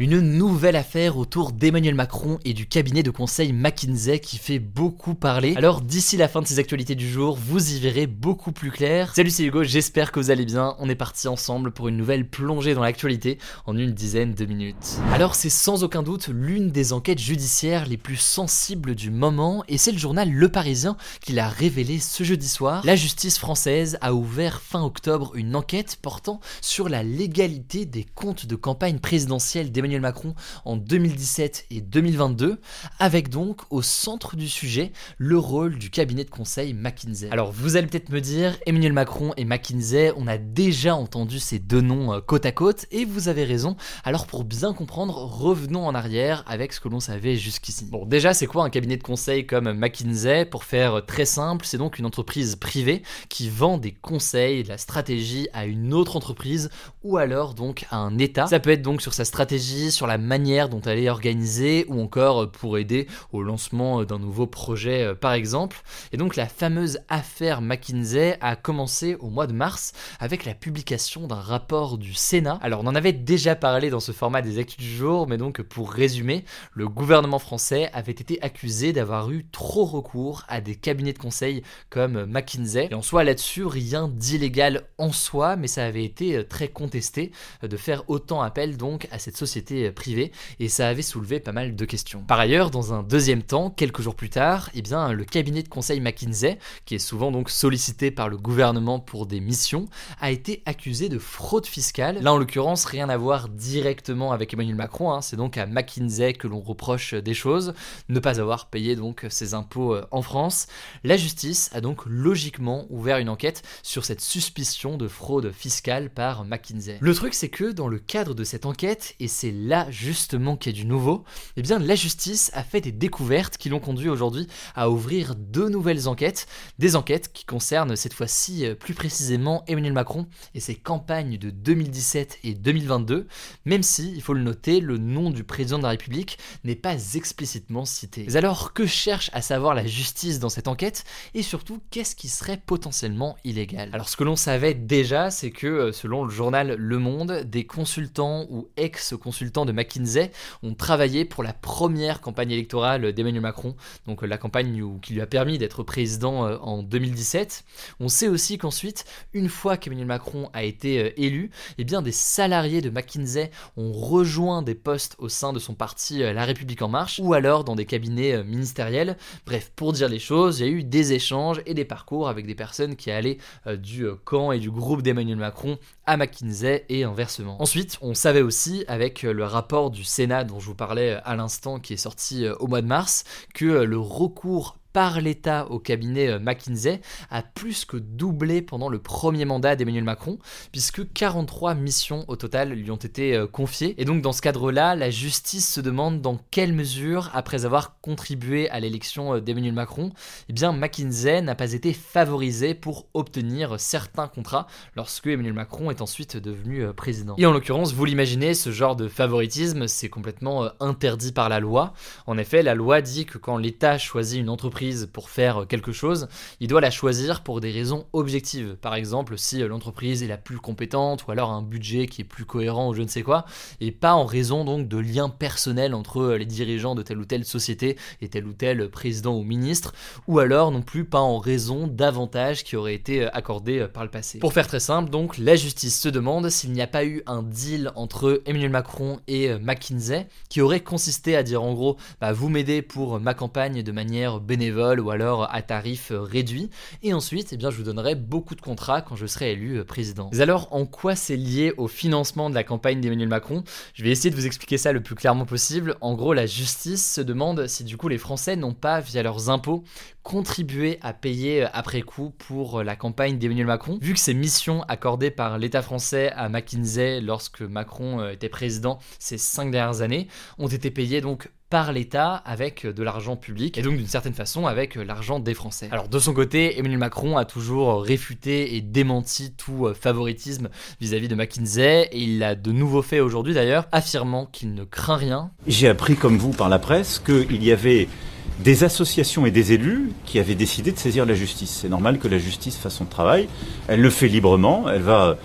Une nouvelle affaire autour d'Emmanuel Macron et du cabinet de conseil McKinsey qui fait beaucoup parler. Alors d'ici la fin de ces actualités du jour, vous y verrez beaucoup plus clair. Salut c'est Hugo, j'espère que vous allez bien. On est parti ensemble pour une nouvelle plongée dans l'actualité en une dizaine de minutes. Alors c'est sans aucun doute l'une des enquêtes judiciaires les plus sensibles du moment et c'est le journal Le Parisien qui l'a révélé ce jeudi soir. La justice française a ouvert fin octobre une enquête portant sur la légalité des comptes de campagne présidentielle d'Emmanuel Macron en 2017 et 2022, avec donc au centre du sujet le rôle du cabinet de conseil McKinsey. Alors vous allez peut-être me dire, Emmanuel Macron et McKinsey, on a déjà entendu ces deux noms euh, côte à côte, et vous avez raison. Alors pour bien comprendre, revenons en arrière avec ce que l'on savait jusqu'ici. Bon déjà c'est quoi un cabinet de conseil comme McKinsey? Pour faire très simple, c'est donc une entreprise privée qui vend des conseils, de la stratégie à une autre entreprise ou alors donc à un État. Ça peut être donc sur sa stratégie sur la manière dont elle est organisée ou encore pour aider au lancement d'un nouveau projet euh, par exemple. Et donc la fameuse affaire McKinsey a commencé au mois de mars avec la publication d'un rapport du Sénat. Alors on en avait déjà parlé dans ce format des actus du jour, mais donc pour résumer, le gouvernement français avait été accusé d'avoir eu trop recours à des cabinets de conseil comme McKinsey. Et en soi là-dessus, rien d'illégal en soi, mais ça avait été euh, très contesté euh, de faire autant appel donc à cette société privée et ça avait soulevé pas mal de questions. Par ailleurs, dans un deuxième temps, quelques jours plus tard, eh bien, le cabinet de conseil McKinsey, qui est souvent donc sollicité par le gouvernement pour des missions, a été accusé de fraude fiscale. Là, en l'occurrence, rien à voir directement avec Emmanuel Macron, hein. c'est donc à McKinsey que l'on reproche des choses, ne pas avoir payé donc ses impôts euh, en France. La justice a donc logiquement ouvert une enquête sur cette suspicion de fraude fiscale par McKinsey. Le truc, c'est que dans le cadre de cette enquête, et c'est là justement qu'il y a du nouveau, eh bien la justice a fait des découvertes qui l'ont conduit aujourd'hui à ouvrir deux nouvelles enquêtes, des enquêtes qui concernent cette fois-ci euh, plus précisément Emmanuel Macron et ses campagnes de 2017 et 2022, même si, il faut le noter, le nom du président de la République n'est pas explicitement cité. Mais alors, que cherche à savoir la justice dans cette enquête? Et surtout, qu'est-ce qui serait potentiellement illégal? Alors, ce que l'on savait déjà, c'est que, euh, selon le journal Le Monde, des consultants ou ex-consultants de McKinsey ont travaillé pour la première campagne électorale d'Emmanuel Macron, donc la campagne qui lui a permis d'être président euh, en 2017. On sait aussi qu'ensuite, une fois qu'Emmanuel Macron a été euh, élu, eh bien des salariés de McKinsey ont rejoint des postes au sein de son parti euh, La République en Marche ou alors dans des cabinets ministériels. Bref, pour dire les choses, il y a eu des échanges et des parcours avec des personnes qui allaient du camp et du groupe d'Emmanuel Macron à McKinsey et inversement. Ensuite, on savait aussi avec le rapport du Sénat dont je vous parlais à l'instant qui est sorti euh, au mois de mars que euh, le recours par l'État au cabinet euh, McKinsey a plus que doublé pendant le premier mandat d'Emmanuel Macron, puisque 43 missions au total lui ont été euh, confiées. Et donc dans ce cadre-là, la justice se demande dans quelle mesure, après avoir contribué à l'élection euh, d'Emmanuel Macron, eh bien McKinsey n'a pas été favorisé pour obtenir certains contrats lorsque Emmanuel Macron est ensuite devenu président. Et en l'occurrence, vous l'imaginez, ce genre de favoritisme, c'est complètement interdit par la loi. En effet, la loi dit que quand l'État choisit une entreprise pour faire quelque chose, il doit la choisir pour des raisons objectives. Par exemple, si l'entreprise est la plus compétente ou alors un budget qui est plus cohérent ou je ne sais quoi, et pas en raison donc de liens personnels entre les dirigeants de telle ou telle société et tel ou tel président ou ministre, ou alors non plus pas en raison d'avantages qui auraient été accordés par le passé. Pour faire très simple, donc, la justice se demande s'il n'y a pas eu un deal entre Emmanuel Macron et McKinsey qui aurait consisté à dire en gros, bah, vous m'aidez pour ma campagne de manière bénévole ou alors à tarif réduit. Et ensuite, eh bien, je vous donnerai beaucoup de contrats quand je serai élu président. Mais alors, en quoi c'est lié au financement de la campagne d'Emmanuel Macron? Je vais essayer de vous expliquer ça le plus clairement possible. En gros, la justice se demande si du coup les Français n'ont pas, via leurs impôts, contribué à payer après coup pour la campagne d'Emmanuel Macron, vu que ces missions accordées par l'État français à McKinsey lorsque Macron était président ces cinq dernières années ont été payées donc par l'État avec de l'argent public et donc d'une certaine façon avec l'argent des Français. Alors de son côté, Emmanuel Macron a toujours réfuté et démenti tout euh, favoritisme vis-à-vis de McKinsey et il l'a de nouveau fait aujourd'hui d'ailleurs, affirmant qu'il ne craint rien. J'ai appris comme vous par la presse qu'il y avait des associations et des élus qui avaient décidé de saisir la justice. C'est normal que la justice fasse son travail. Elle le fait librement. Elle va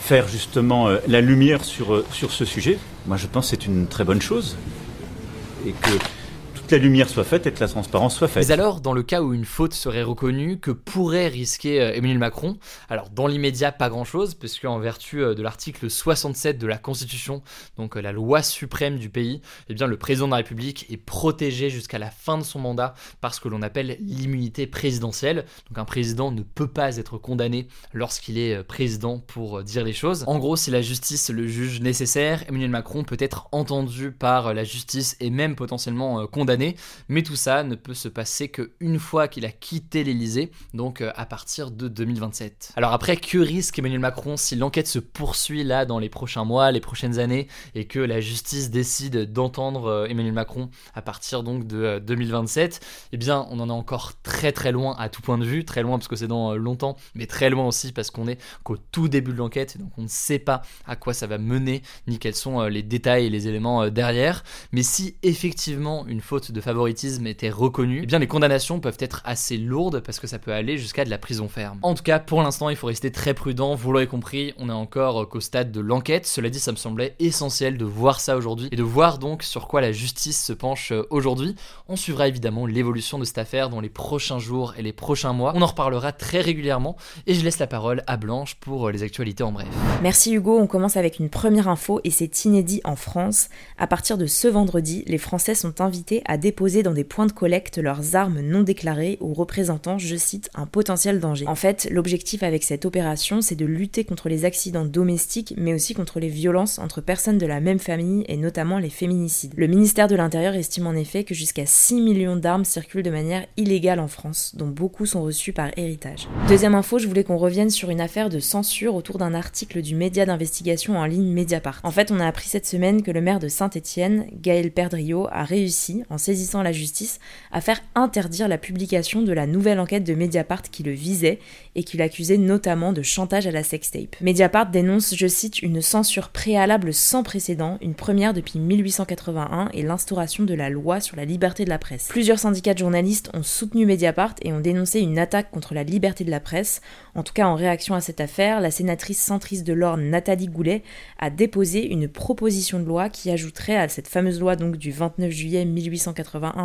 faire justement euh, la lumière sur, euh, sur ce sujet. Moi, je pense que c'est une très bonne chose et que la lumière soit faite et que la transparence soit faite. Mais alors, dans le cas où une faute serait reconnue, que pourrait risquer euh, Emmanuel Macron? Alors, dans l'immédiat, pas grand-chose, parce qu'en vertu euh, de l'article 67 de la Constitution, donc euh, la loi suprême du pays, eh bien, le président de la République est protégé jusqu'à la fin de son mandat par ce que l'on appelle l'immunité présidentielle. Donc, un président ne peut pas être condamné lorsqu'il est président pour dire les choses. En gros, si la justice le juge nécessaire, Emmanuel Macron peut être entendu par la justice et même potentiellement condamné mais tout ça ne peut se passer qu'une fois qu'il a quitté l'Elysée, donc euh, à partir de 2027. Alors après, que risque Emmanuel Macron si l'enquête se poursuit là dans les prochains mois, les prochaines années, et que la justice décide d'entendre euh, Emmanuel Macron à partir donc de 2027 euh, Eh bien, on en est encore très très loin à tout point de vue, très loin parce que c'est dans longtemps, mais très loin aussi parce qu'on est qu'au tout début de l'enquête, donc on ne sait pas à quoi ça va mener, ni quels sont les détails et les éléments derrière. Mais si effectivement une faute de favoritisme était reconnu, eh bien les condamnations peuvent être assez lourdes parce que ça peut aller jusqu'à de la prison ferme. En tout cas, pour l'instant, il faut rester très prudent. Vous l'aurez compris, on est encore qu'au stade de l'enquête. Cela dit, ça me semblait essentiel de voir ça aujourd'hui et de voir donc sur quoi la justice se penche aujourd'hui. On suivra évidemment l'évolution de cette affaire dans les prochains jours et les prochains mois. On en reparlera très régulièrement et je laisse la parole à Blanche pour les actualités en bref. Merci Hugo, on commence avec une première info et c'est inédit en France. À partir de ce vendredi, les Français sont invités à déposer dans des points de collecte leurs armes non déclarées ou représentant, je cite, un potentiel danger. En fait, l'objectif avec cette opération, c'est de lutter contre les accidents domestiques, mais aussi contre les violences entre personnes de la même famille et notamment les féminicides. Le ministère de l'Intérieur estime en effet que jusqu'à 6 millions d'armes circulent de manière illégale en France, dont beaucoup sont reçues par héritage. Deuxième info, je voulais qu'on revienne sur une affaire de censure autour d'un article du média d'investigation en ligne Mediapart. En fait, on a appris cette semaine que le maire de Saint-Étienne, Gaël Perdriau, a réussi, en saisissant la justice, à faire interdire la publication de la nouvelle enquête de Mediapart qui le visait et qui l'accusait notamment de chantage à la sextape. Mediapart dénonce, je cite, une censure préalable sans précédent, une première depuis 1881 et l'instauration de la loi sur la liberté de la presse. Plusieurs syndicats de journalistes ont soutenu Mediapart et ont dénoncé une attaque contre la liberté de la presse. En tout cas, en réaction à cette affaire, la sénatrice centriste de l'Orne Nathalie Goulet a déposé une proposition de loi qui ajouterait à cette fameuse loi donc du 29 juillet 1881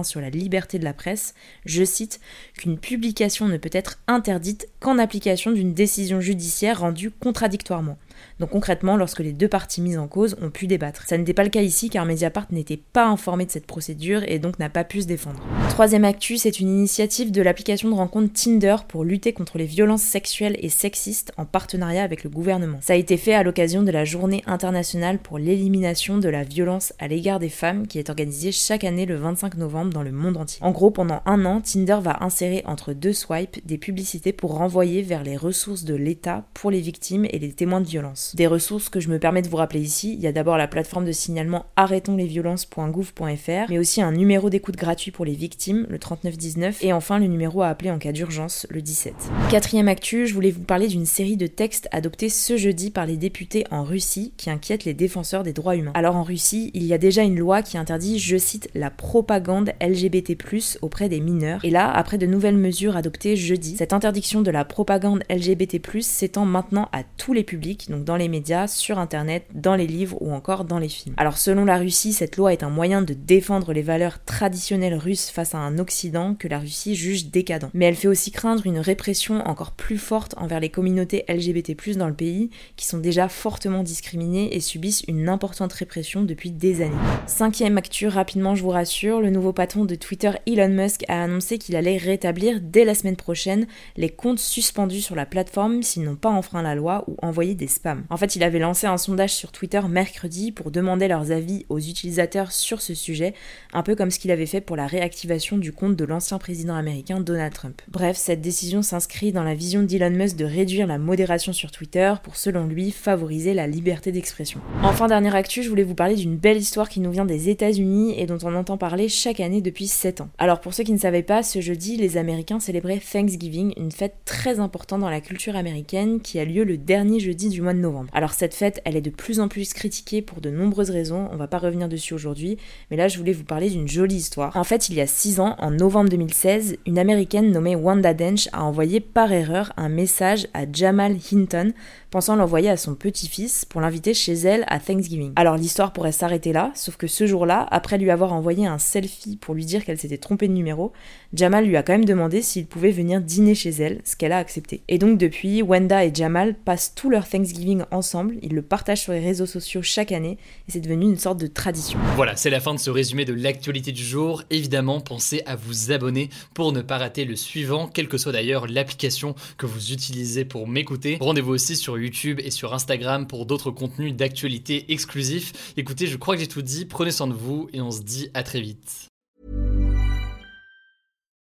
sur la liberté de la presse, je cite, qu'une publication ne peut être interdite qu'en application d'une décision judiciaire rendue contradictoirement. Donc concrètement, lorsque les deux parties mises en cause ont pu débattre. Ça n'était pas le cas ici car Mediapart n'était pas informé de cette procédure et donc n'a pas pu se défendre. Troisième actu, c'est une initiative de l'application de rencontre Tinder pour lutter contre les violences sexuelles et sexistes en partenariat avec le gouvernement. Ça a été fait à l'occasion de la journée internationale pour l'élimination de la violence à l'égard des femmes qui est organisée chaque année le 25 novembre dans le monde entier. En gros, pendant un an, Tinder va insérer entre deux swipes des publicités pour renvoyer vers les ressources de l'État pour les victimes et les témoins de Des ressources que je me permets de vous rappeler ici, il y a d'abord la plateforme de signalement arrêtonslesviolences.gouv.fr, mais aussi un numéro d'écoute gratuit pour les victimes, le 3919, et enfin le numéro à appeler en cas d'urgence, le 17. Quatrième actu, je voulais vous parler d'une série de textes adoptés ce jeudi par les députés en Russie qui inquiètent les défenseurs des droits humains. Alors en Russie, il y a déjà une loi qui interdit, je cite, la propagande LGBT+, auprès des mineurs. Et là, après de nouvelles mesures adoptées jeudi, cette interdiction de la propagande LGBT+, s'étend maintenant à tous les publics, donc dans les médias, sur internet, dans les livres ou encore dans les films. Alors selon la Russie, cette loi est un moyen de défendre les valeurs traditionnelles russes face à un Occident que la Russie juge décadent. Mais elle fait aussi craindre une répression encore plus forte envers les communautés LGBT+ dans le pays qui sont déjà fortement discriminées et subissent une importante répression depuis des années. Cinquième actu, rapidement je vous rassure, le nouveau patron de Twitter Elon Musk a annoncé qu'il allait rétablir dès la semaine prochaine les comptes suspendus sur la plateforme s'ils n'ont pas enfreint la loi ou envoyé des spams. En fait, il avait lancé un sondage sur Twitter mercredi pour demander leurs avis aux utilisateurs sur ce sujet, un peu comme ce qu'il avait fait pour la réactivation du compte de l'ancien président américain Donald Trump. Bref, cette décision s'inscrit dans la vision d'Elon Musk de réduire la modération sur Twitter pour, selon lui, favoriser la liberté d'expression. Enfin, dernière actu, je voulais vous parler d'une belle histoire qui nous vient des États-Unis et dont on entend parler chaque année depuis 7 ans. Alors, pour ceux qui ne savaient pas, ce jeudi, les Américains célébraient Thanksgiving, une fête très importante dans la culture américaine qui a lieu le dernier jeudi du mois de novembre. Alors, cette fête, elle est de plus en plus critiquée pour de nombreuses raisons, on va pas revenir dessus aujourd'hui, mais là, je voulais vous parler d'une jolie histoire. En fait, il y a 6 ans, en novembre 2016, une américaine nommée Wanda Dench a envoyé par erreur un message à Jamal Hinton pensant l'envoyer à son petit-fils pour l'inviter chez elle à Thanksgiving. Alors l'histoire pourrait s'arrêter là, sauf que ce jour-là, après lui avoir envoyé un selfie pour lui dire qu'elle s'était trompée de numéro, Jamal lui a quand même demandé s'il pouvait venir dîner chez elle, ce qu'elle a accepté. Et donc depuis, Wenda et Jamal passent tout leur Thanksgiving ensemble, ils le partagent sur les réseaux sociaux chaque année, et c'est devenu une sorte de tradition. Voilà, c'est la fin de ce résumé de l'actualité du jour. Évidemment, pensez à vous abonner pour ne pas rater le suivant, quelle que soit d'ailleurs l'application que vous utilisez pour m'écouter. Rendez-vous aussi sur YouTube et sur Instagram pour d'autres contenus d'actualité exclusifs. Écoutez, je crois que j'ai tout dit, prenez soin de vous et on se dit à très vite.